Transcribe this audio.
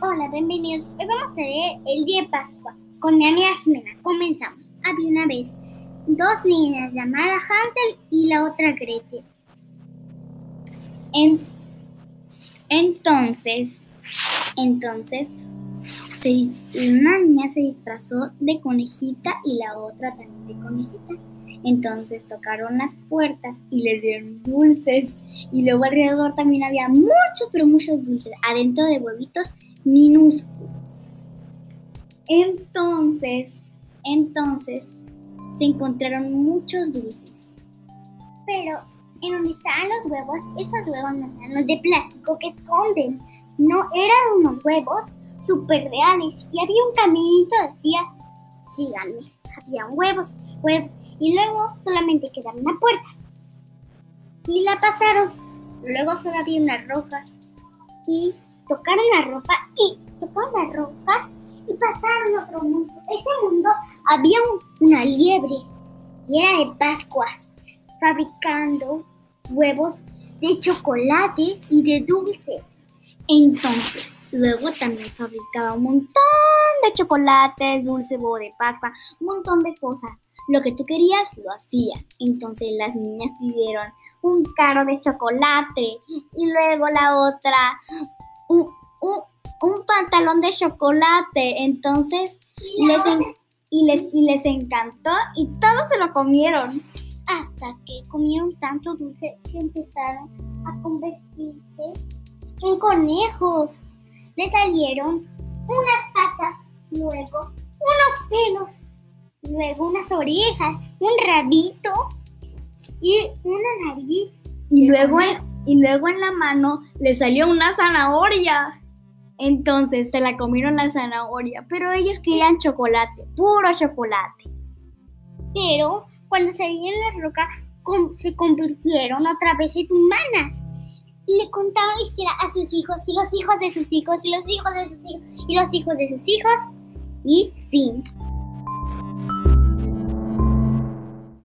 Hola, bienvenidos. Hoy vamos a leer el día de Pascua con mi amiga Jimena. Comenzamos. Había una vez dos niñas llamadas Hansel y la otra Gretel. En- entonces, entonces, una niña se disfrazó de conejita y la otra también de conejita. Entonces tocaron las puertas y les dieron dulces. Y luego alrededor también había muchos, pero muchos dulces, adentro de huevitos minúsculos. Entonces, entonces, se encontraron muchos dulces. Pero en donde estaban los huevos, esos huevos no eran los de plástico que esconden. No, eran unos huevos súper reales. Y había un caminito, decía, síganme. Habían huevos, huevos. Y luego solamente quedaba una puerta. Y la pasaron. Luego solo había una roca. Y tocaron la ropa y tocaron la ropa y pasaron a otro mundo. Ese mundo había un- una liebre y era de Pascua, fabricando huevos de chocolate y de dulces. Entonces, luego también fabricaba un montón de chocolates, dulce, huevo de Pascua, un montón de cosas. Lo que tú querías, lo hacía. Entonces las niñas pidieron un carro de chocolate y luego la otra un, un- pantalón de chocolate. Entonces les, en- y les, y les encantó y todos se lo comieron. Hasta que comieron tanto dulce que empezaron a convertirse en conejos. Le salieron unas patas, luego unos pelos, luego unas orejas, un rabito y una nariz. Y luego, en, y luego en la mano le salió una zanahoria. Entonces se la comieron la zanahoria, pero ellos querían chocolate, puro chocolate. Pero cuando salieron la roca se convirtieron otra vez en humanas. Y le contaban la a sus hijos y los hijos de sus hijos y los hijos de sus hijos y los hijos de sus hijos. Y fin.